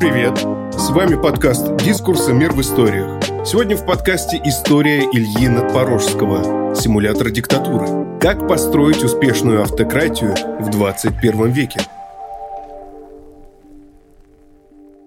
Привет! С вами подкаст «Дискурсы. Мир в историях». Сегодня в подкасте история Ильи Надпорожского «Симулятор диктатуры». Как построить успешную автократию в 21 веке?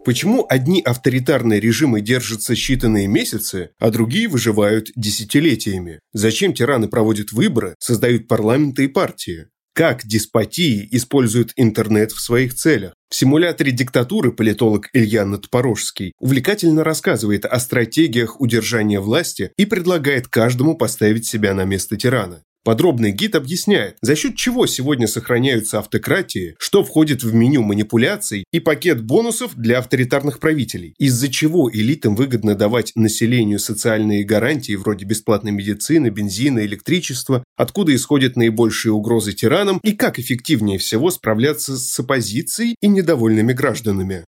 Почему одни авторитарные режимы держатся считанные месяцы, а другие выживают десятилетиями? Зачем тираны проводят выборы, создают парламенты и партии? Как деспотии используют интернет в своих целях? В симуляторе диктатуры политолог Илья Надпорожский увлекательно рассказывает о стратегиях удержания власти и предлагает каждому поставить себя на место тирана. Подробный гид объясняет, за счет чего сегодня сохраняются автократии, что входит в меню манипуляций и пакет бонусов для авторитарных правителей, из-за чего элитам выгодно давать населению социальные гарантии вроде бесплатной медицины, бензина, электричества, откуда исходят наибольшие угрозы тиранам и как эффективнее всего справляться с оппозицией и недовольными гражданами.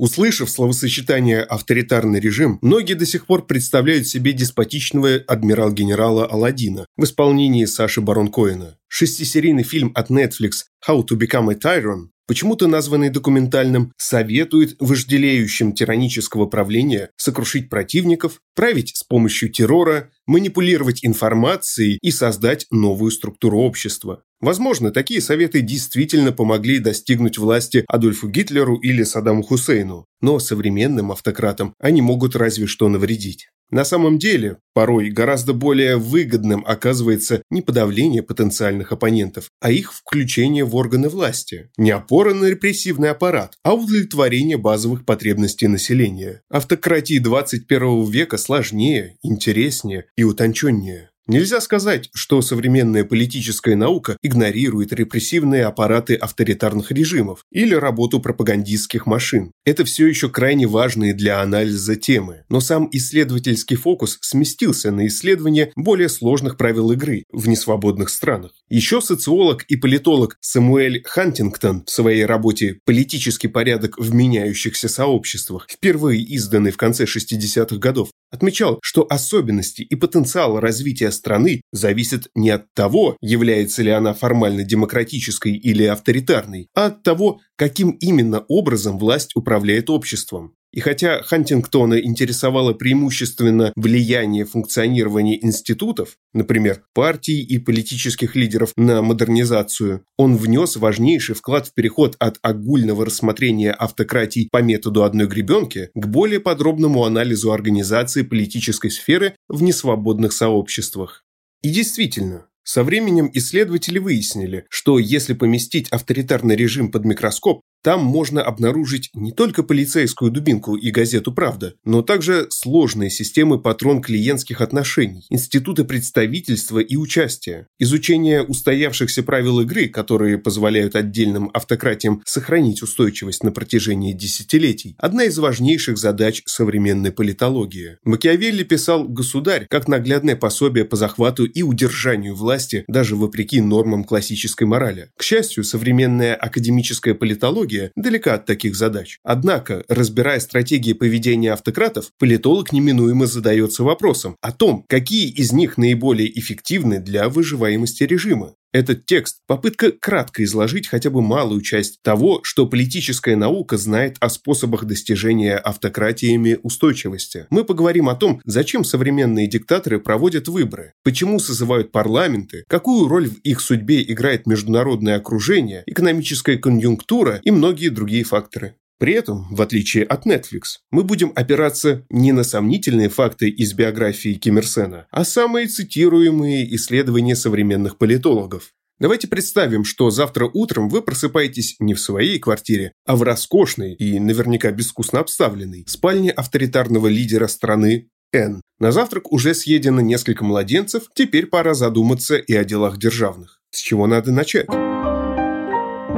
Услышав словосочетание «авторитарный режим», многие до сих пор представляют себе деспотичного адмирал-генерала Аладдина в исполнении Саши Барон Коэна. Шестисерийный фильм от Netflix «How to Become a Tyrant» почему-то названный документальным, советует вожделеющим тиранического правления сокрушить противников, править с помощью террора, манипулировать информацией и создать новую структуру общества. Возможно, такие советы действительно помогли достигнуть власти Адольфу Гитлеру или Саддаму Хусейну, но современным автократам они могут разве что навредить. На самом деле, порой гораздо более выгодным оказывается не подавление потенциальных оппонентов, а их включение в органы власти. Не опора на репрессивный аппарат, а удовлетворение базовых потребностей населения. Автократии 21 века сложнее, интереснее и утонченнее. Нельзя сказать, что современная политическая наука игнорирует репрессивные аппараты авторитарных режимов или работу пропагандистских машин. Это все еще крайне важные для анализа темы, но сам исследовательский фокус сместился на исследование более сложных правил игры в несвободных странах. Еще социолог и политолог Самуэль Хантингтон в своей работе «Политический порядок в меняющихся сообществах», впервые изданной в конце 60-х годов, отмечал, что особенности и потенциал развития страны зависят не от того, является ли она формально демократической или авторитарной, а от того, каким именно образом власть управляет обществом. И хотя Хантингтона интересовало преимущественно влияние функционирования институтов, например, партий и политических лидеров на модернизацию, он внес важнейший вклад в переход от огульного рассмотрения автократий по методу одной гребенки к более подробному анализу организации политической сферы в несвободных сообществах. И действительно, со временем исследователи выяснили, что если поместить авторитарный режим под микроскоп, там можно обнаружить не только полицейскую дубинку и газету «Правда», но также сложные системы патрон-клиентских отношений, институты представительства и участия, изучение устоявшихся правил игры, которые позволяют отдельным автократиям сохранить устойчивость на протяжении десятилетий, одна из важнейших задач современной политологии. Макиавелли писал «Государь» как наглядное пособие по захвату и удержанию власти даже вопреки нормам классической морали. К счастью, современная академическая политология политология далека от таких задач. Однако, разбирая стратегии поведения автократов, политолог неминуемо задается вопросом о том, какие из них наиболее эффективны для выживаемости режима. Этот текст – попытка кратко изложить хотя бы малую часть того, что политическая наука знает о способах достижения автократиями устойчивости. Мы поговорим о том, зачем современные диктаторы проводят выборы, почему созывают парламенты, какую роль в их судьбе играет международное окружение, экономическая конъюнктура и многие другие факторы. При этом, в отличие от Netflix, мы будем опираться не на сомнительные факты из биографии Ким Ир Сена, а самые цитируемые исследования современных политологов. Давайте представим, что завтра утром вы просыпаетесь не в своей квартире, а в роскошной и наверняка безвкусно обставленной спальне авторитарного лидера страны Н. На завтрак уже съедено несколько младенцев, теперь пора задуматься и о делах державных. С чего надо начать?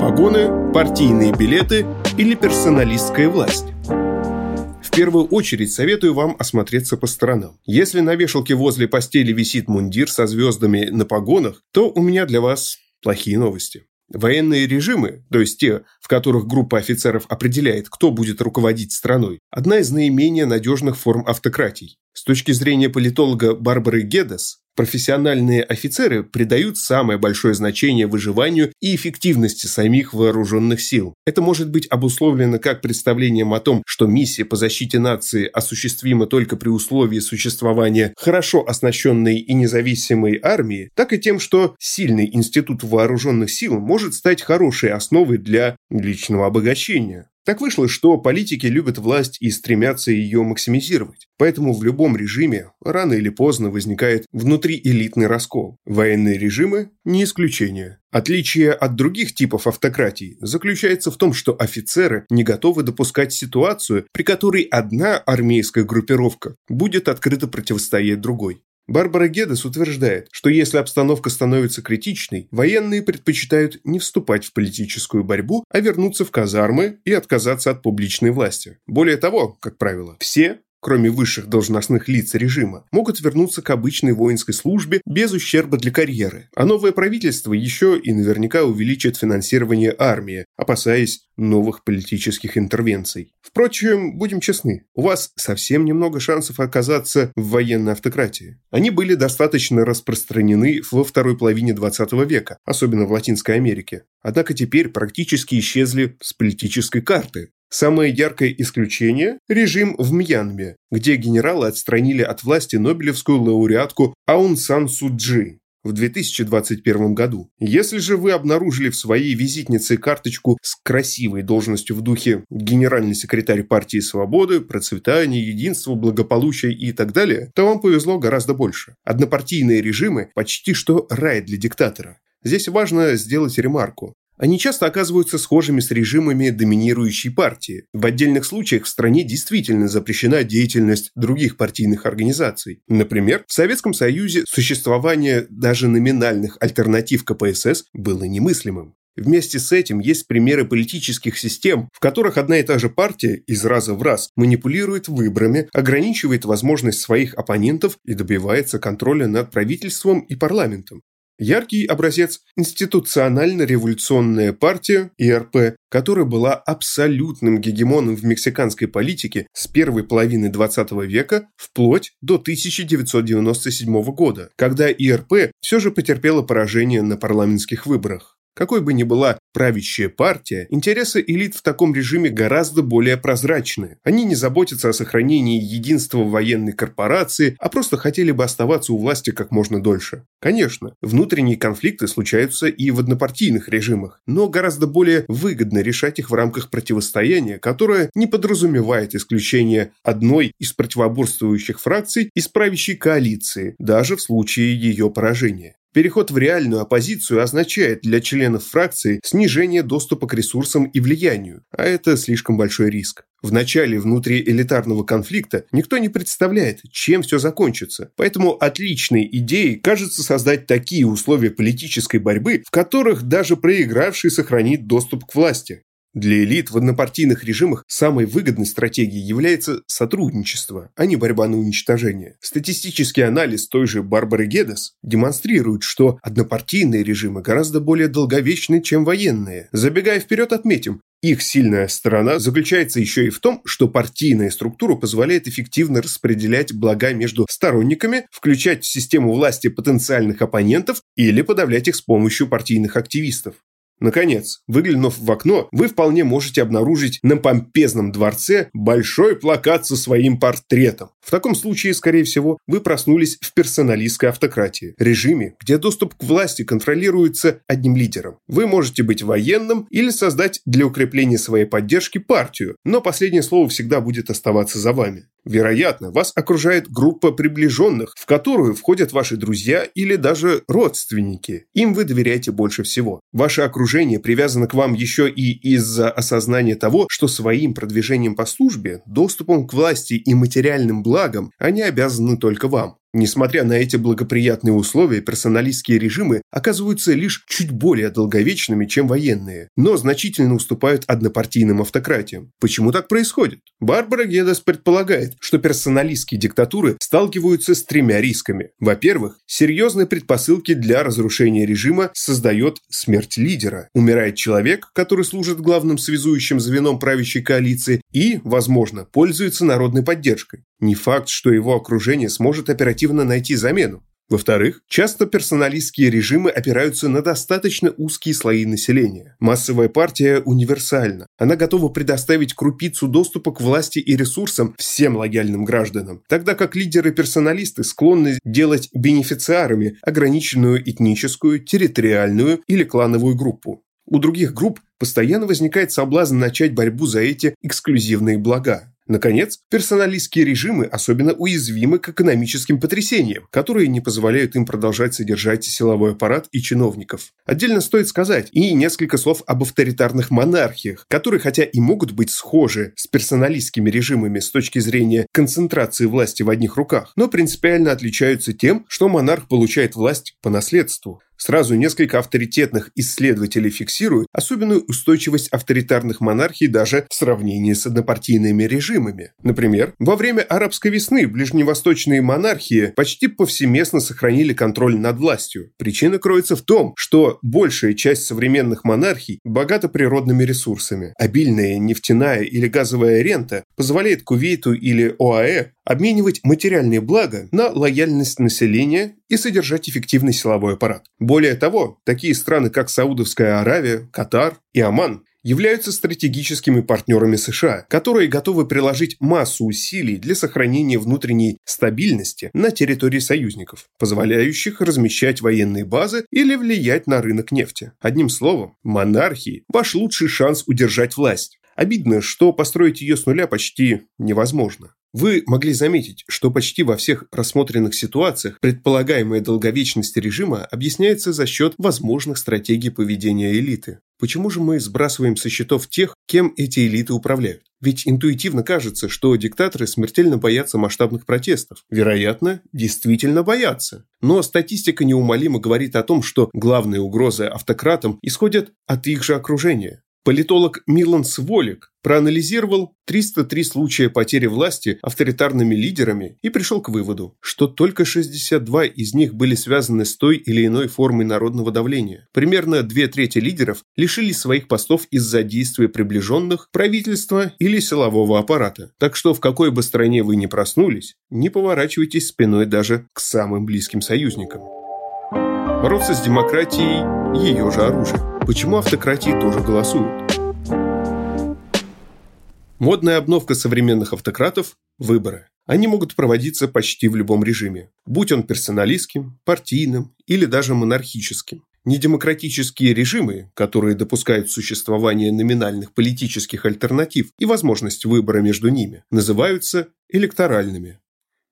Погоны, партийные билеты или персоналистская власть? В первую очередь советую вам осмотреться по сторонам. Если на вешалке возле постели висит мундир со звездами на погонах, то у меня для вас плохие новости. Военные режимы, то есть те, в которых группа офицеров определяет, кто будет руководить страной, одна из наименее надежных форм автократий. С точки зрения политолога Барбары Гедес, Профессиональные офицеры придают самое большое значение выживанию и эффективности самих вооруженных сил. Это может быть обусловлено как представлением о том, что миссия по защите нации осуществима только при условии существования хорошо оснащенной и независимой армии, так и тем, что сильный институт вооруженных сил может стать хорошей основой для личного обогащения. Так вышло, что политики любят власть и стремятся ее максимизировать. Поэтому в любом режиме рано или поздно возникает внутриэлитный раскол. Военные режимы – не исключение. Отличие от других типов автократий заключается в том, что офицеры не готовы допускать ситуацию, при которой одна армейская группировка будет открыто противостоять другой. Барбара Гедес утверждает, что если обстановка становится критичной, военные предпочитают не вступать в политическую борьбу, а вернуться в казармы и отказаться от публичной власти. Более того, как правило, все кроме высших должностных лиц режима, могут вернуться к обычной воинской службе без ущерба для карьеры. А новое правительство еще и наверняка увеличит финансирование армии, опасаясь новых политических интервенций. Впрочем, будем честны, у вас совсем немного шансов оказаться в военной автократии. Они были достаточно распространены во второй половине 20 века, особенно в Латинской Америке. Однако теперь практически исчезли с политической карты. Самое яркое исключение – режим в Мьянме, где генералы отстранили от власти Нобелевскую лауреатку Аун Сан Суджи в 2021 году. Если же вы обнаружили в своей визитнице карточку с красивой должностью в духе генеральный секретарь партии свободы, процветания, единства, благополучия и так далее, то вам повезло гораздо больше. Однопартийные режимы почти что рай для диктатора. Здесь важно сделать ремарку. Они часто оказываются схожими с режимами доминирующей партии. В отдельных случаях в стране действительно запрещена деятельность других партийных организаций. Например, в Советском Союзе существование даже номинальных альтернатив КПСС было немыслимым. Вместе с этим есть примеры политических систем, в которых одна и та же партия из раза в раз манипулирует выборами, ограничивает возможность своих оппонентов и добивается контроля над правительством и парламентом. Яркий образец – институционально-революционная партия, ИРП, которая была абсолютным гегемоном в мексиканской политике с первой половины 20 века вплоть до 1997 года, когда ИРП все же потерпела поражение на парламентских выборах. Какой бы ни была правящая партия, интересы элит в таком режиме гораздо более прозрачны. Они не заботятся о сохранении единства военной корпорации, а просто хотели бы оставаться у власти как можно дольше. Конечно, внутренние конфликты случаются и в однопартийных режимах, но гораздо более выгодно решать их в рамках противостояния, которое не подразумевает исключение одной из противоборствующих фракций из правящей коалиции, даже в случае ее поражения. Переход в реальную оппозицию означает для членов фракции снижение доступа к ресурсам и влиянию, а это слишком большой риск. В начале внутриэлитарного конфликта никто не представляет, чем все закончится. Поэтому отличной идеей кажется создать такие условия политической борьбы, в которых даже проигравший сохранит доступ к власти. Для элит в однопартийных режимах самой выгодной стратегией является сотрудничество, а не борьба на уничтожение. Статистический анализ той же Барбары Гедес демонстрирует, что однопартийные режимы гораздо более долговечны, чем военные. Забегая вперед, отметим, их сильная сторона заключается еще и в том, что партийная структура позволяет эффективно распределять блага между сторонниками, включать в систему власти потенциальных оппонентов или подавлять их с помощью партийных активистов. Наконец, выглянув в окно, вы вполне можете обнаружить на помпезном дворце большой плакат со своим портретом. В таком случае, скорее всего, вы проснулись в персоналистской автократии, режиме, где доступ к власти контролируется одним лидером. Вы можете быть военным или создать для укрепления своей поддержки партию, но последнее слово всегда будет оставаться за вами. Вероятно, вас окружает группа приближенных, в которую входят ваши друзья или даже родственники. Им вы доверяете больше всего. Ваше окружение привязано к вам еще и из-за осознания того, что своим продвижением по службе, доступом к власти и материальным благам они обязаны только вам. Несмотря на эти благоприятные условия, персоналистские режимы оказываются лишь чуть более долговечными, чем военные, но значительно уступают однопартийным автократиям. Почему так происходит? Барбара Гедес предполагает, что персоналистские диктатуры сталкиваются с тремя рисками. Во-первых, серьезные предпосылки для разрушения режима создает смерть лидера. Умирает человек, который служит главным связующим звеном правящей коалиции и, возможно, пользуется народной поддержкой. Не факт, что его окружение сможет оперативно найти замену. Во-вторых, часто персоналистские режимы опираются на достаточно узкие слои населения. Массовая партия универсальна. Она готова предоставить крупицу доступа к власти и ресурсам всем лояльным гражданам, тогда как лидеры-персоналисты склонны делать бенефициарами ограниченную этническую, территориальную или клановую группу. У других групп постоянно возникает соблазн начать борьбу за эти эксклюзивные блага. Наконец, персоналистские режимы особенно уязвимы к экономическим потрясениям, которые не позволяют им продолжать содержать силовой аппарат и чиновников. Отдельно стоит сказать и несколько слов об авторитарных монархиях, которые хотя и могут быть схожи с персоналистскими режимами с точки зрения концентрации власти в одних руках, но принципиально отличаются тем, что монарх получает власть по наследству. Сразу несколько авторитетных исследователей фиксируют особенную устойчивость авторитарных монархий даже в сравнении с однопартийными режимами. Например, во время арабской весны ближневосточные монархии почти повсеместно сохранили контроль над властью. Причина кроется в том, что большая часть современных монархий богата природными ресурсами. Обильная нефтяная или газовая рента позволяет Кувейту или ОАЭ обменивать материальные блага на лояльность населения и содержать эффективный силовой аппарат. Более того, такие страны, как Саудовская Аравия, Катар и Оман, являются стратегическими партнерами США, которые готовы приложить массу усилий для сохранения внутренней стабильности на территории союзников, позволяющих размещать военные базы или влиять на рынок нефти. Одним словом, монархии – ваш лучший шанс удержать власть. Обидно, что построить ее с нуля почти невозможно. Вы могли заметить, что почти во всех рассмотренных ситуациях предполагаемая долговечность режима объясняется за счет возможных стратегий поведения элиты. Почему же мы сбрасываем со счетов тех, кем эти элиты управляют? Ведь интуитивно кажется, что диктаторы смертельно боятся масштабных протестов. Вероятно, действительно боятся. Но статистика неумолимо говорит о том, что главные угрозы автократам исходят от их же окружения. Политолог Милан Сволик проанализировал 303 случая потери власти авторитарными лидерами и пришел к выводу, что только 62 из них были связаны с той или иной формой народного давления. Примерно две трети лидеров лишились своих постов из-за действия приближенных, правительства или силового аппарата. Так что в какой бы стране вы ни проснулись, не поворачивайтесь спиной даже к самым близким союзникам. Бороться с демократией – ее же оружие. Почему автократии тоже голосуют? Модная обновка современных автократов – выборы. Они могут проводиться почти в любом режиме, будь он персоналистским, партийным или даже монархическим. Недемократические режимы, которые допускают существование номинальных политических альтернатив и возможность выбора между ними, называются электоральными.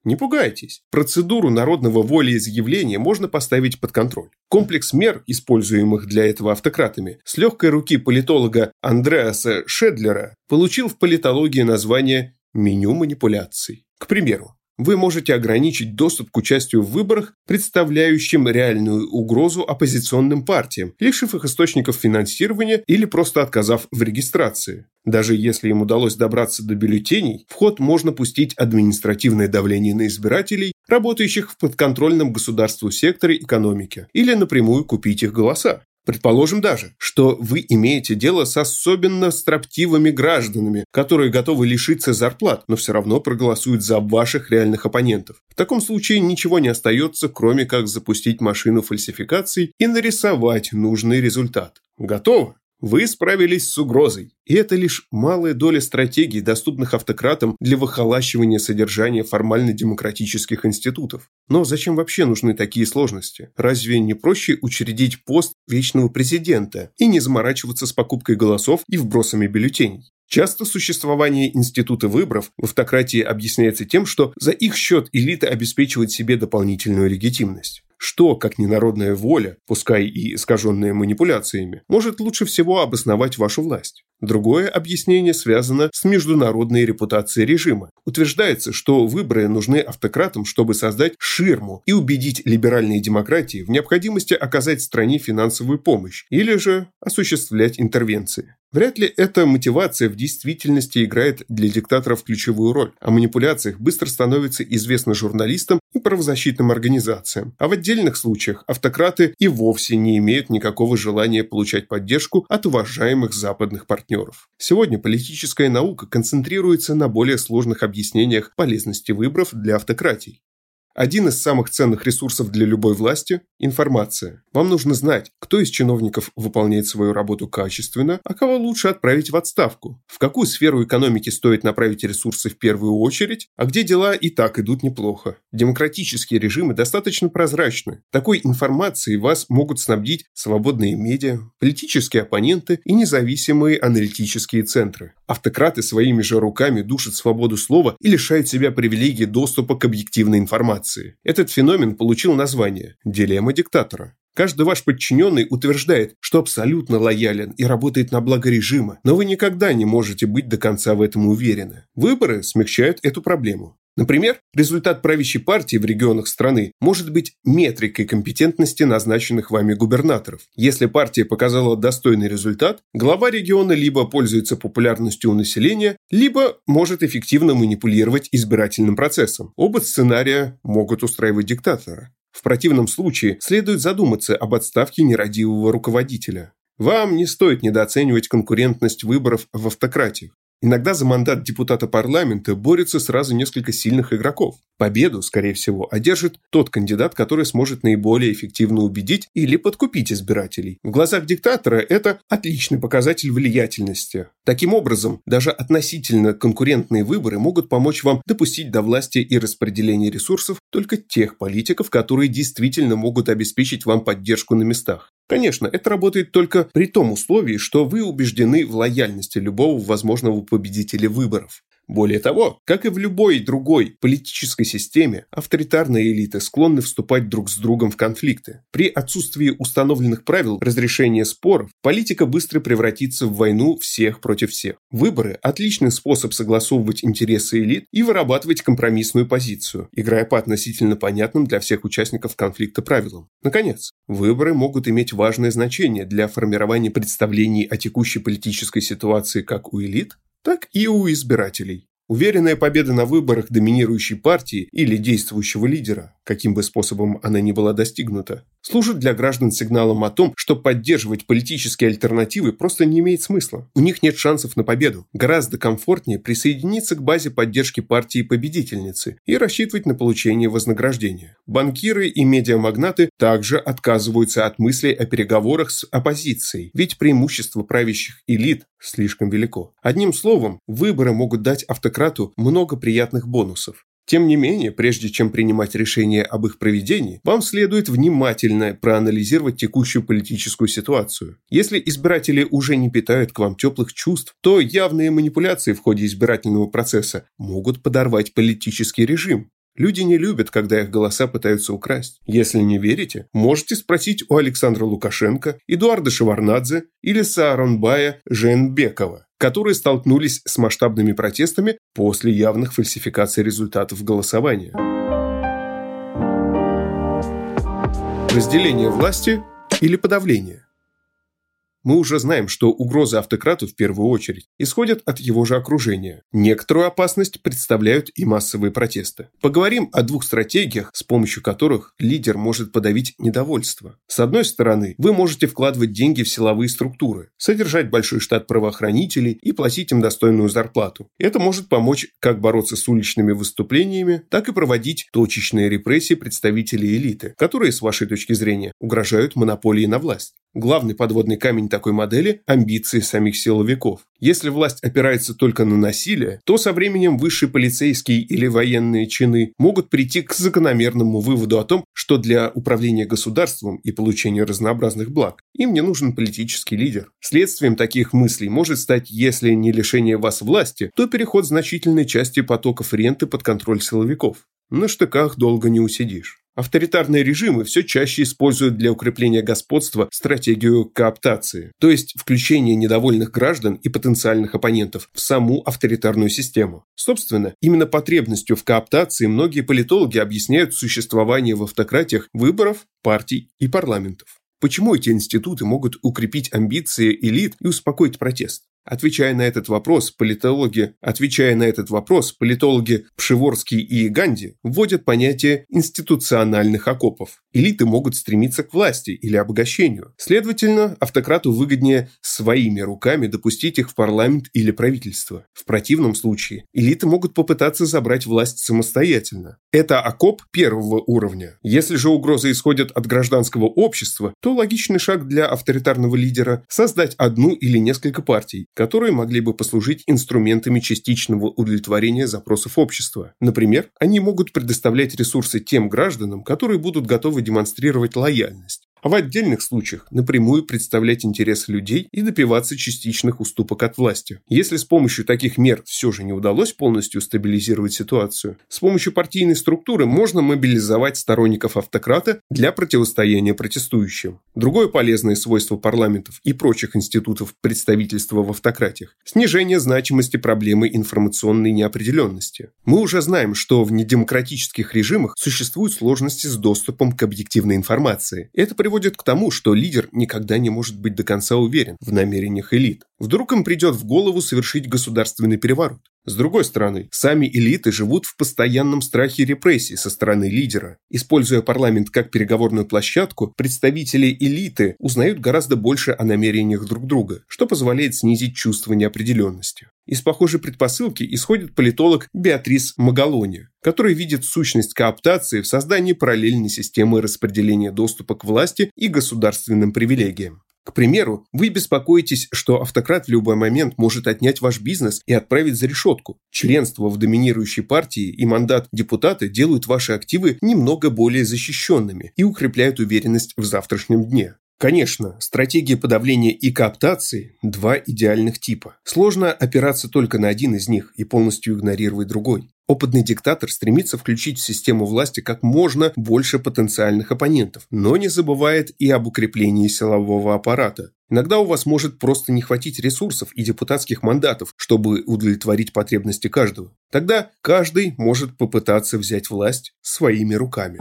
Не пугайтесь, процедуру народного волеизъявления можно поставить под контроль. Комплекс мер, используемых для этого автократами, с легкой руки политолога Андреаса Шедлера получил в политологии название «меню манипуляций». К примеру, вы можете ограничить доступ к участию в выборах, представляющим реальную угрозу оппозиционным партиям, лишив их источников финансирования или просто отказав в регистрации. Даже если им удалось добраться до бюллетеней, в ход можно пустить административное давление на избирателей, работающих в подконтрольном государству секторе экономики, или напрямую купить их голоса. Предположим даже, что вы имеете дело с особенно строптивыми гражданами, которые готовы лишиться зарплат, но все равно проголосуют за ваших реальных оппонентов. В таком случае ничего не остается, кроме как запустить машину фальсификаций и нарисовать нужный результат. Готово? Вы справились с угрозой, и это лишь малая доля стратегий, доступных автократам для выхолащивания содержания формально-демократических институтов. Но зачем вообще нужны такие сложности? Разве не проще учредить пост вечного президента и не заморачиваться с покупкой голосов и вбросами бюллетеней? Часто существование института выборов в автократии объясняется тем, что за их счет элита обеспечивает себе дополнительную легитимность. Что, как ненародная воля, пускай и искаженная манипуляциями, может лучше всего обосновать вашу власть? Другое объяснение связано с международной репутацией режима. Утверждается, что выборы нужны автократам, чтобы создать ширму и убедить либеральные демократии в необходимости оказать стране финансовую помощь или же осуществлять интервенции. Вряд ли эта мотивация в действительности играет для диктаторов ключевую роль. О манипуляциях быстро становится известно журналистам и правозащитным организациям. А в отдельных случаях автократы и вовсе не имеют никакого желания получать поддержку от уважаемых западных партнеров. Сегодня политическая наука концентрируется на более сложных объяснениях полезности выборов для автократий. Один из самых ценных ресурсов для любой власти – информация. Вам нужно знать, кто из чиновников выполняет свою работу качественно, а кого лучше отправить в отставку, в какую сферу экономики стоит направить ресурсы в первую очередь, а где дела и так идут неплохо. Демократические режимы достаточно прозрачны. Такой информацией вас могут снабдить свободные медиа, политические оппоненты и независимые аналитические центры. Автократы своими же руками душат свободу слова и лишают себя привилегии доступа к объективной информации. Этот феномен получил название «дилемма диктатора». Каждый ваш подчиненный утверждает, что абсолютно лоялен и работает на благо режима, но вы никогда не можете быть до конца в этом уверены. Выборы смягчают эту проблему. Например, результат правящей партии в регионах страны может быть метрикой компетентности назначенных вами губернаторов. Если партия показала достойный результат, глава региона либо пользуется популярностью у населения, либо может эффективно манипулировать избирательным процессом. Оба сценария могут устраивать диктатора. В противном случае следует задуматься об отставке нерадивого руководителя. Вам не стоит недооценивать конкурентность выборов в автократиях. Иногда за мандат депутата парламента борются сразу несколько сильных игроков. Победу, скорее всего, одержит тот кандидат, который сможет наиболее эффективно убедить или подкупить избирателей. В глазах диктатора это отличный показатель влиятельности. Таким образом, даже относительно конкурентные выборы могут помочь вам допустить до власти и распределения ресурсов только тех политиков, которые действительно могут обеспечить вам поддержку на местах. Конечно, это работает только при том условии, что вы убеждены в лояльности любого возможного победителя выборов. Более того, как и в любой другой политической системе, авторитарные элиты склонны вступать друг с другом в конфликты. При отсутствии установленных правил разрешения споров, политика быстро превратится в войну всех против всех. Выборы – отличный способ согласовывать интересы элит и вырабатывать компромиссную позицию, играя по относительно понятным для всех участников конфликта правилам. Наконец, выборы могут иметь важное значение для формирования представлений о текущей политической ситуации как у элит, так и у избирателей. Уверенная победа на выборах доминирующей партии или действующего лидера, каким бы способом она ни была достигнута, служит для граждан сигналом о том, что поддерживать политические альтернативы просто не имеет смысла. У них нет шансов на победу. Гораздо комфортнее присоединиться к базе поддержки партии победительницы и рассчитывать на получение вознаграждения. Банкиры и медиамагнаты также отказываются от мыслей о переговорах с оппозицией, ведь преимущество правящих элит слишком велико. Одним словом, выборы могут дать автократу много приятных бонусов. Тем не менее, прежде чем принимать решение об их проведении, вам следует внимательно проанализировать текущую политическую ситуацию. Если избиратели уже не питают к вам теплых чувств, то явные манипуляции в ходе избирательного процесса могут подорвать политический режим. Люди не любят, когда их голоса пытаются украсть. Если не верите, можете спросить у Александра Лукашенко, Эдуарда Шеварнадзе или Сааронбая Женбекова, которые столкнулись с масштабными протестами после явных фальсификаций результатов голосования. Разделение власти или подавление – мы уже знаем, что угрозы автократу в первую очередь исходят от его же окружения. Некоторую опасность представляют и массовые протесты. Поговорим о двух стратегиях, с помощью которых лидер может подавить недовольство. С одной стороны, вы можете вкладывать деньги в силовые структуры, содержать большой штат правоохранителей и платить им достойную зарплату. Это может помочь как бороться с уличными выступлениями, так и проводить точечные репрессии представителей элиты, которые, с вашей точки зрения, угрожают монополии на власть. Главный подводный камень такой модели – амбиции самих силовиков. Если власть опирается только на насилие, то со временем высшие полицейские или военные чины могут прийти к закономерному выводу о том, что для управления государством и получения разнообразных благ им не нужен политический лидер. Следствием таких мыслей может стать, если не лишение вас власти, то переход значительной части потоков ренты под контроль силовиков. На штыках долго не усидишь. Авторитарные режимы все чаще используют для укрепления господства стратегию кооптации, то есть включение недовольных граждан и потенциальных оппонентов в саму авторитарную систему. Собственно, именно потребностью в кооптации многие политологи объясняют существование в автократиях выборов, партий и парламентов. Почему эти институты могут укрепить амбиции элит и успокоить протест? Отвечая на этот вопрос, политологи, отвечая на этот вопрос, политологи Пшеворский и Ганди вводят понятие институциональных окопов. Элиты могут стремиться к власти или обогащению. Следовательно, автократу выгоднее своими руками допустить их в парламент или правительство. В противном случае элиты могут попытаться забрать власть самостоятельно. Это окоп первого уровня. Если же угроза исходит от гражданского общества, то логичный шаг для авторитарного лидера – создать одну или несколько партий, которые могли бы послужить инструментами частичного удовлетворения запросов общества. Например, они могут предоставлять ресурсы тем гражданам, которые будут готовы демонстрировать лояльность а в отдельных случаях напрямую представлять интересы людей и добиваться частичных уступок от власти. Если с помощью таких мер все же не удалось полностью стабилизировать ситуацию, с помощью партийной структуры можно мобилизовать сторонников автократа для противостояния протестующим. Другое полезное свойство парламентов и прочих институтов представительства в автократиях – снижение значимости проблемы информационной неопределенности. Мы уже знаем, что в недемократических режимах существуют сложности с доступом к объективной информации. Это приводит к тому, что лидер никогда не может быть до конца уверен в намерениях элит. Вдруг им придет в голову совершить государственный переворот. С другой стороны, сами элиты живут в постоянном страхе репрессий со стороны лидера. Используя парламент как переговорную площадку, представители элиты узнают гораздо больше о намерениях друг друга, что позволяет снизить чувство неопределенности. Из похожей предпосылки исходит политолог Беатрис Магалони, который видит сущность кооптации в создании параллельной системы распределения доступа к власти и государственным привилегиям. К примеру, вы беспокоитесь, что автократ в любой момент может отнять ваш бизнес и отправить за решетку. Членство в доминирующей партии и мандат депутата делают ваши активы немного более защищенными и укрепляют уверенность в завтрашнем дне. Конечно, стратегии подавления и кооптации – два идеальных типа. Сложно опираться только на один из них и полностью игнорировать другой. Опытный диктатор стремится включить в систему власти как можно больше потенциальных оппонентов, но не забывает и об укреплении силового аппарата. Иногда у вас может просто не хватить ресурсов и депутатских мандатов, чтобы удовлетворить потребности каждого. Тогда каждый может попытаться взять власть своими руками.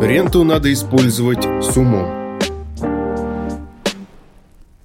Ренту надо использовать с умом.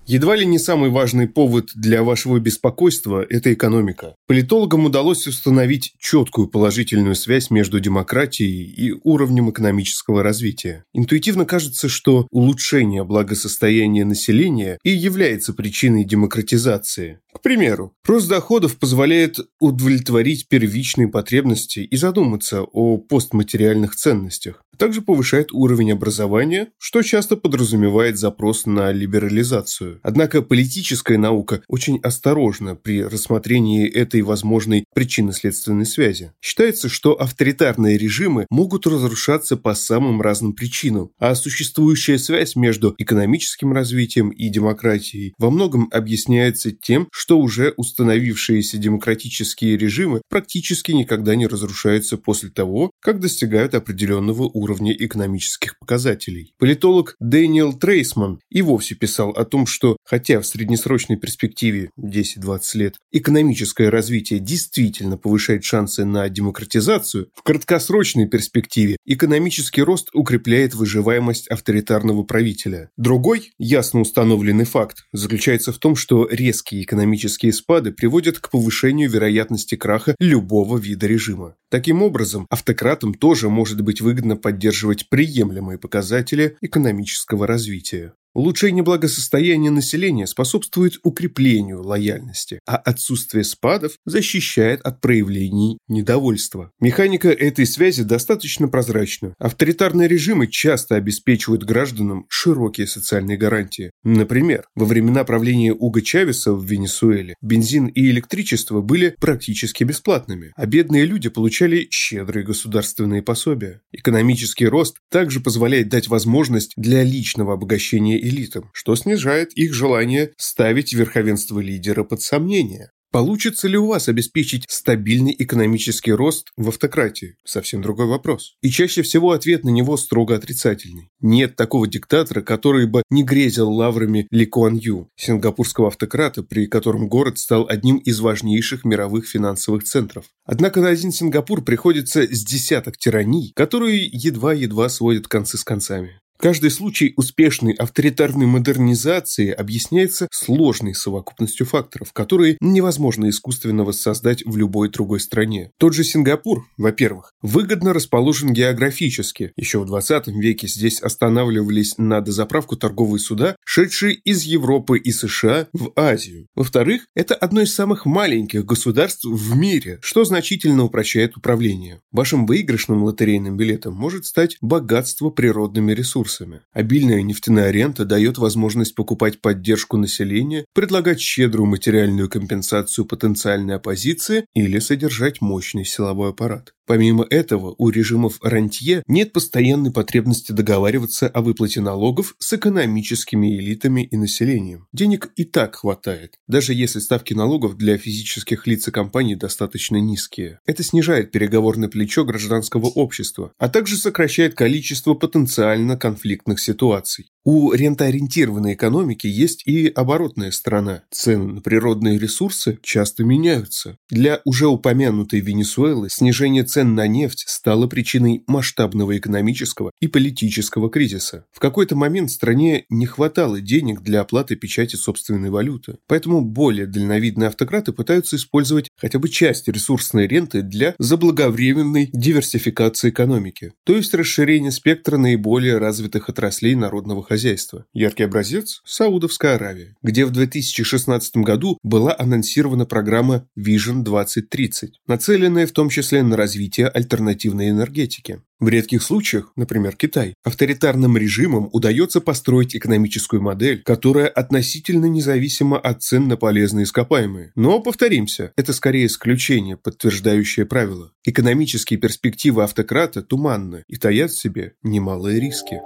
Едва ли не самый важный повод для вашего беспокойства – это экономика. Политологам удалось установить четкую положительную связь между демократией и уровнем экономического развития. Интуитивно кажется, что улучшение благосостояния населения и является причиной демократизации. К примеру, рост доходов позволяет удовлетворить первичные потребности и задуматься о постматериальных ценностях. Также повышает уровень образования, что часто подразумевает запрос на либерализацию. Однако политическая наука очень осторожна при рассмотрении этой возможной причинно-следственной связи. Считается, что авторитарные режимы могут разрушаться по самым разным причинам, а существующая связь между экономическим развитием и демократией во многом объясняется тем, что уже установившиеся демократические режимы практически никогда не разрушаются после того, как достигают определенного уровня экономических показателей. Политолог Дэниел Трейсман и вовсе писал о том, что хотя в среднесрочной перспективе 10-20 лет экономическое развитие действительно повышает шансы на демократизацию, в краткосрочной перспективе экономический рост укрепляет выживаемость авторитарного правителя. Другой, ясно установленный факт, заключается в том, что резкие экономические спады приводят к повышению вероятности краха любого вида режима. Таким образом, автократам тоже может быть выгодно поддерживать приемлемые показатели экономического развития. Улучшение благосостояния населения способствует укреплению лояльности, а отсутствие спадов защищает от проявлений недовольства. Механика этой связи достаточно прозрачна. Авторитарные режимы часто обеспечивают гражданам широкие социальные гарантии. Например, во времена правления Уго Чавеса в Венесуэле бензин и электричество были практически бесплатными, а бедные люди получали щедрые государственные пособия. Экономический рост также позволяет дать возможность для личного обогащения элитам, что снижает их желание ставить верховенство лидера под сомнение. Получится ли у вас обеспечить стабильный экономический рост в автократии? Совсем другой вопрос. И чаще всего ответ на него строго отрицательный. Нет такого диктатора, который бы не грезил лаврами Ли Куан Ю, сингапурского автократа, при котором город стал одним из важнейших мировых финансовых центров. Однако на один Сингапур приходится с десяток тираний, которые едва-едва сводят концы с концами. Каждый случай успешной авторитарной модернизации объясняется сложной совокупностью факторов, которые невозможно искусственно воссоздать в любой другой стране. Тот же Сингапур, во-первых, выгодно расположен географически. Еще в 20 веке здесь останавливались на дозаправку торговые суда, шедшие из Европы и США в Азию. Во-вторых, это одно из самых маленьких государств в мире, что значительно упрощает управление. Вашим выигрышным лотерейным билетом может стать богатство природными ресурсами. Обильная нефтяная рента дает возможность покупать поддержку населения, предлагать щедрую материальную компенсацию потенциальной оппозиции или содержать мощный силовой аппарат. Помимо этого, у режимов рантье нет постоянной потребности договариваться о выплате налогов с экономическими элитами и населением. Денег и так хватает, даже если ставки налогов для физических лиц и компаний достаточно низкие. Это снижает переговорное плечо гражданского общества, а также сокращает количество потенциально конфликтных ситуаций. У рентоориентированной экономики есть и оборотная сторона. Цены на природные ресурсы часто меняются. Для уже упомянутой Венесуэлы снижение цен на нефть стало причиной масштабного экономического и политического кризиса. В какой-то момент стране не хватало денег для оплаты печати собственной валюты. Поэтому более дальновидные автократы пытаются использовать хотя бы часть ресурсной ренты для заблаговременной диверсификации экономики, то есть расширения спектра наиболее развитых отраслей народного хозяйства. Яркий образец – Саудовская Аравия, где в 2016 году была анонсирована программа Vision 2030, нацеленная в том числе на развитие альтернативной энергетики. В редких случаях, например, Китай, авторитарным режимам удается построить экономическую модель, которая относительно независима от цен на полезные ископаемые. Но, повторимся, это скорее исключение, подтверждающее правило. Экономические перспективы автократа туманны и таят в себе немалые риски.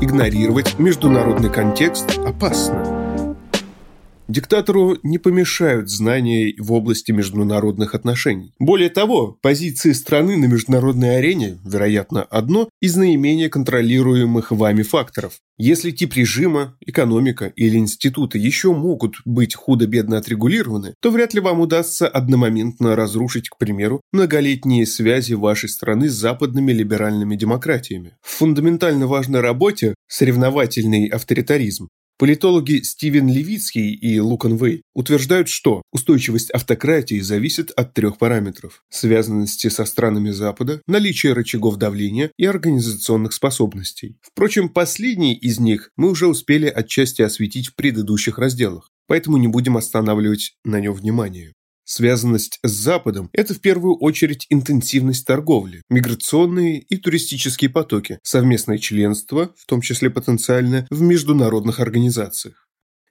Игнорировать международный контекст опасно. Диктатору не помешают знания в области международных отношений. Более того, позиции страны на международной арене, вероятно, одно из наименее контролируемых вами факторов. Если тип режима, экономика или институты еще могут быть худо-бедно отрегулированы, то вряд ли вам удастся одномоментно разрушить, к примеру, многолетние связи вашей страны с западными либеральными демократиями. В фундаментально важной работе «Соревновательный авторитаризм» Политологи Стивен Левицкий и Лукан Вей утверждают, что устойчивость автократии зависит от трех параметров – связанности со странами Запада, наличия рычагов давления и организационных способностей. Впрочем, последний из них мы уже успели отчасти осветить в предыдущих разделах, поэтому не будем останавливать на нем внимание. Связанность с Западом – это в первую очередь интенсивность торговли, миграционные и туристические потоки, совместное членство, в том числе потенциальное, в международных организациях.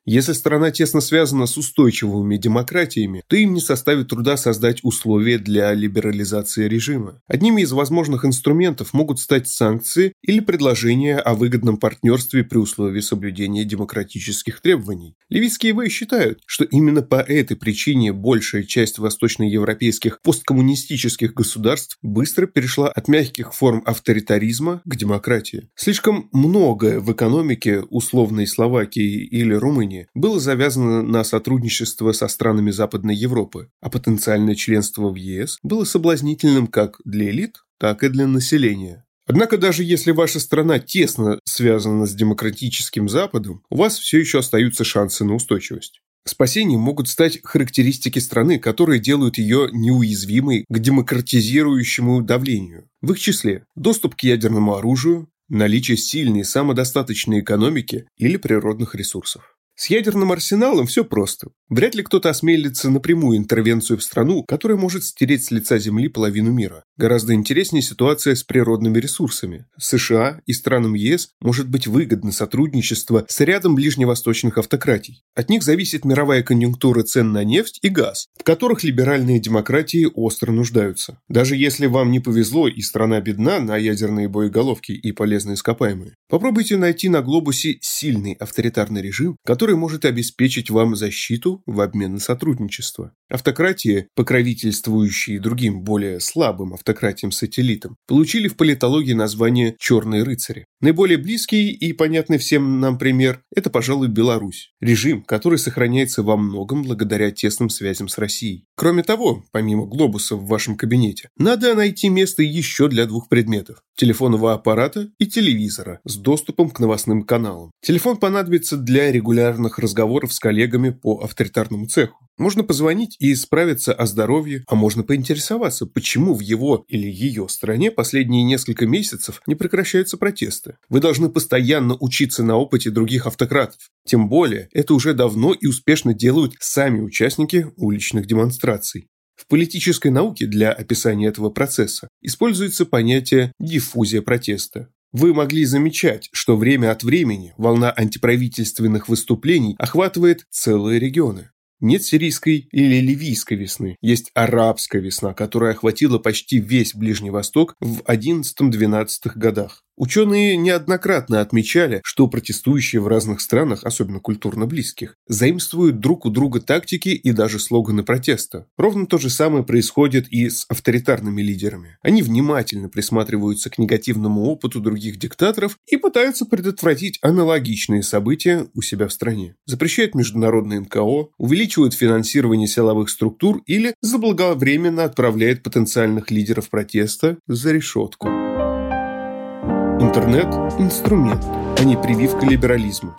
Если страна тесно связана с устойчивыми демократиями, то им не составит труда создать условия для либерализации режима. Одними из возможных инструментов могут стать санкции или предложения о выгодном партнерстве при условии соблюдения демократических требований. Левицкие вы считают, что именно по этой причине большая часть восточноевропейских посткоммунистических государств быстро перешла от мягких форм авторитаризма к демократии. Слишком многое в экономике условной Словакии или Румынии Германии было завязано на сотрудничество со странами Западной Европы, а потенциальное членство в ЕС было соблазнительным как для элит, так и для населения. Однако даже если ваша страна тесно связана с демократическим Западом, у вас все еще остаются шансы на устойчивость. Спасением могут стать характеристики страны, которые делают ее неуязвимой к демократизирующему давлению. В их числе доступ к ядерному оружию, наличие сильной самодостаточной экономики или природных ресурсов. С ядерным арсеналом все просто. Вряд ли кто-то осмелится на прямую интервенцию в страну, которая может стереть с лица Земли половину мира. Гораздо интереснее ситуация с природными ресурсами. США и странам ЕС может быть выгодно сотрудничество с рядом ближневосточных автократий. От них зависит мировая конъюнктура цен на нефть и газ, в которых либеральные демократии остро нуждаются. Даже если вам не повезло и страна бедна на ядерные боеголовки и полезные ископаемые, попробуйте найти на глобусе сильный авторитарный режим, который который может обеспечить вам защиту в обмен на сотрудничество. Автократии, покровительствующие другим, более слабым автократиям-сателлитам, получили в политологии название «черные рыцари». Наиболее близкий и понятный всем нам пример – это, пожалуй, Беларусь. Режим, который сохраняется во многом благодаря тесным связям с Россией. Кроме того, помимо глобуса в вашем кабинете, надо найти место еще для двух предметов – телефонного аппарата и телевизора с доступом к новостным каналам. Телефон понадобится для регулярных разговоров с коллегами по авторитарному цеху. Можно позвонить и справиться о здоровье, а можно поинтересоваться, почему в его или ее стране последние несколько месяцев не прекращаются протесты. Вы должны постоянно учиться на опыте других автократов. Тем более, это уже давно и успешно делают сами участники уличных демонстраций. В политической науке для описания этого процесса используется понятие «диффузия протеста». Вы могли замечать, что время от времени волна антиправительственных выступлений охватывает целые регионы. Нет сирийской или ливийской весны, есть арабская весна, которая охватила почти весь Ближний Восток в XI-XII годах. Ученые неоднократно отмечали, что протестующие в разных странах, особенно культурно близких, заимствуют друг у друга тактики и даже слоганы протеста. Ровно то же самое происходит и с авторитарными лидерами. Они внимательно присматриваются к негативному опыту других диктаторов и пытаются предотвратить аналогичные события у себя в стране. Запрещают международные НКО, увеличивают финансирование силовых структур или заблаговременно отправляют потенциальных лидеров протеста за решетку. Интернет – инструмент, а не прививка либерализма.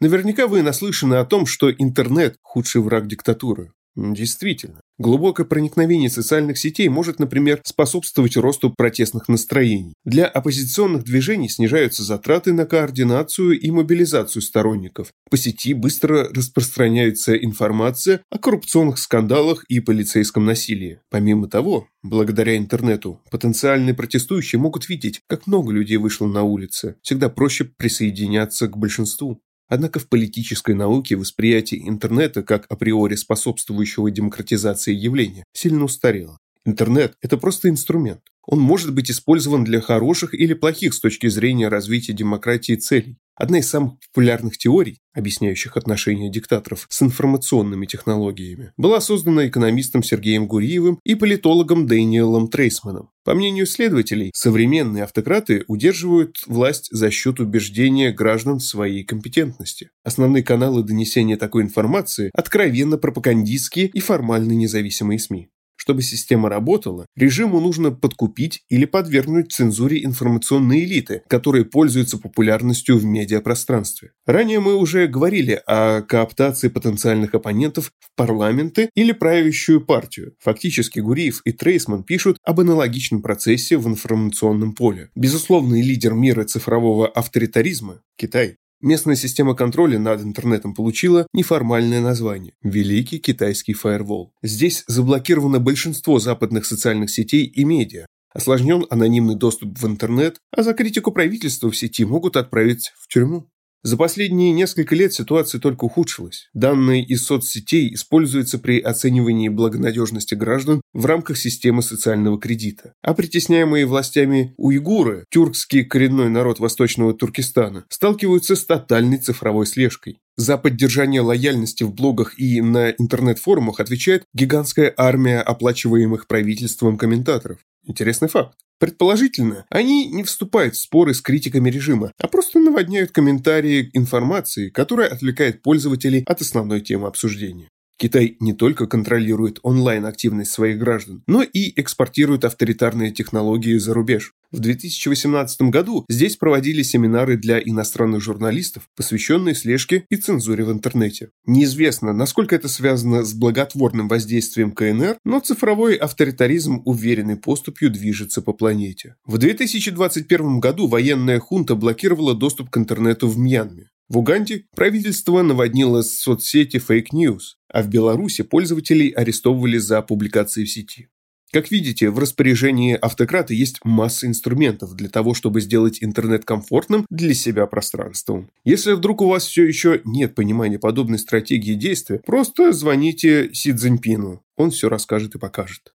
Наверняка вы наслышаны о том, что интернет – худший враг диктатуры. Действительно. Глубокое проникновение социальных сетей может, например, способствовать росту протестных настроений. Для оппозиционных движений снижаются затраты на координацию и мобилизацию сторонников. По сети быстро распространяется информация о коррупционных скандалах и полицейском насилии. Помимо того, благодаря интернету, потенциальные протестующие могут видеть, как много людей вышло на улицы. Всегда проще присоединяться к большинству. Однако в политической науке восприятие интернета как априори способствующего демократизации явления сильно устарело. Интернет – это просто инструмент. Он может быть использован для хороших или плохих с точки зрения развития демократии целей. Одна из самых популярных теорий, объясняющих отношения диктаторов с информационными технологиями, была создана экономистом Сергеем Гуриевым и политологом Дэниелом Трейсманом. По мнению исследователей, современные автократы удерживают власть за счет убеждения граждан в своей компетентности. Основные каналы донесения такой информации – откровенно пропагандистские и формально независимые СМИ. Чтобы система работала, режиму нужно подкупить или подвергнуть цензуре информационные элиты, которые пользуются популярностью в медиапространстве. Ранее мы уже говорили о кооптации потенциальных оппонентов в парламенты или правящую партию. Фактически Гуриев и Трейсман пишут об аналогичном процессе в информационном поле. Безусловный лидер мира цифрового авторитаризма – Китай. Местная система контроля над интернетом получила неформальное название – Великий китайский фаервол. Здесь заблокировано большинство западных социальных сетей и медиа, осложнен анонимный доступ в интернет, а за критику правительства в сети могут отправить в тюрьму. За последние несколько лет ситуация только ухудшилась. Данные из соцсетей используются при оценивании благонадежности граждан в рамках системы социального кредита. А притесняемые властями уйгуры, тюркский коренной народ Восточного Туркестана, сталкиваются с тотальной цифровой слежкой. За поддержание лояльности в блогах и на интернет-форумах отвечает гигантская армия оплачиваемых правительством комментаторов. Интересный факт. Предположительно, они не вступают в споры с критиками режима, а просто наводняют комментарии информации, которая отвлекает пользователей от основной темы обсуждения. Китай не только контролирует онлайн-активность своих граждан, но и экспортирует авторитарные технологии за рубеж. В 2018 году здесь проводили семинары для иностранных журналистов, посвященные слежке и цензуре в интернете. Неизвестно, насколько это связано с благотворным воздействием КНР, но цифровой авторитаризм уверенной поступью движется по планете. В 2021 году военная хунта блокировала доступ к интернету в Мьянме. В Уганде правительство наводнило соцсети fake news, а в Беларуси пользователей арестовывали за публикации в сети. Как видите, в распоряжении автократа есть масса инструментов для того, чтобы сделать интернет комфортным для себя пространством. Если вдруг у вас все еще нет понимания подобной стратегии действия, просто звоните Си Цзиньпину, он все расскажет и покажет.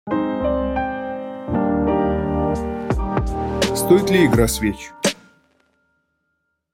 Стоит ли игра свеч?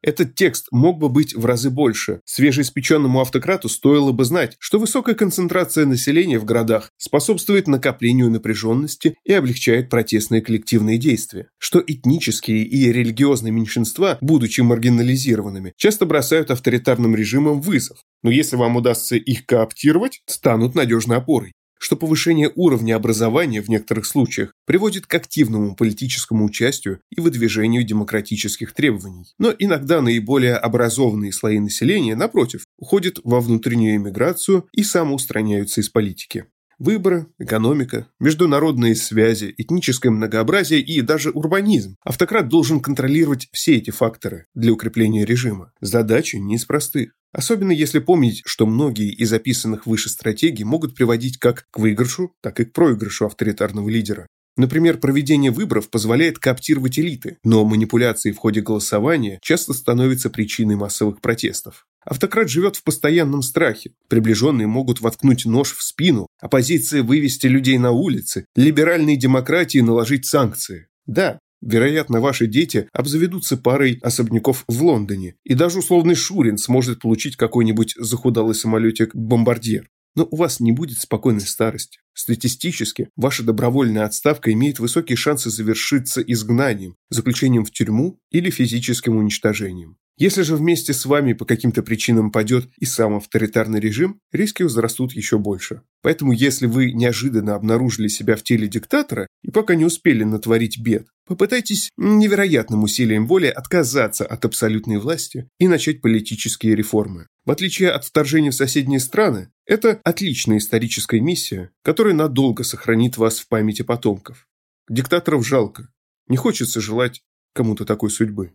Этот текст мог бы быть в разы больше. Свежеиспеченному автократу стоило бы знать, что высокая концентрация населения в городах способствует накоплению напряженности и облегчает протестные коллективные действия, что этнические и религиозные меньшинства, будучи маргинализированными, часто бросают авторитарным режимам вызов, но если вам удастся их кооптировать, станут надежной опорой что повышение уровня образования в некоторых случаях приводит к активному политическому участию и выдвижению демократических требований. Но иногда наиболее образованные слои населения, напротив, уходят во внутреннюю эмиграцию и самоустраняются из политики. Выборы, экономика, международные связи, этническое многообразие и даже урбанизм. Автократ должен контролировать все эти факторы для укрепления режима. Задача не из простых. Особенно если помнить, что многие из описанных выше стратегий могут приводить как к выигрышу, так и к проигрышу авторитарного лидера. Например, проведение выборов позволяет кооптировать элиты, но манипуляции в ходе голосования часто становятся причиной массовых протестов. Автократ живет в постоянном страхе. Приближенные могут воткнуть нож в спину, оппозиция вывести людей на улицы, либеральные демократии наложить санкции. Да, вероятно, ваши дети обзаведутся парой особняков в Лондоне, и даже условный Шурин сможет получить какой-нибудь захудалый самолетик-бомбардьер. Но у вас не будет спокойной старости. Статистически, ваша добровольная отставка имеет высокие шансы завершиться изгнанием, заключением в тюрьму или физическим уничтожением. Если же вместе с вами по каким-то причинам падет и сам авторитарный режим, риски возрастут еще больше. Поэтому если вы неожиданно обнаружили себя в теле диктатора и пока не успели натворить бед, попытайтесь невероятным усилием воли отказаться от абсолютной власти и начать политические реформы. В отличие от вторжения в соседние страны, это отличная историческая миссия, которая надолго сохранит вас в памяти потомков. Диктаторов жалко. Не хочется желать кому-то такой судьбы.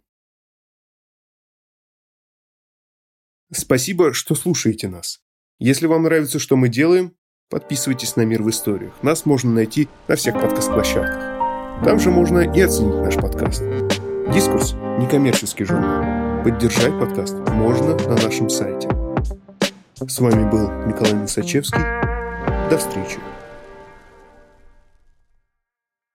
Спасибо, что слушаете нас. Если вам нравится, что мы делаем, подписывайтесь на «Мир в историях». Нас можно найти на всех подкаст-площадках. Там же можно и оценить наш подкаст. Дискурс – некоммерческий журнал. Поддержать подкаст можно на нашем сайте. С вами был Николай Носачевский. До встречи.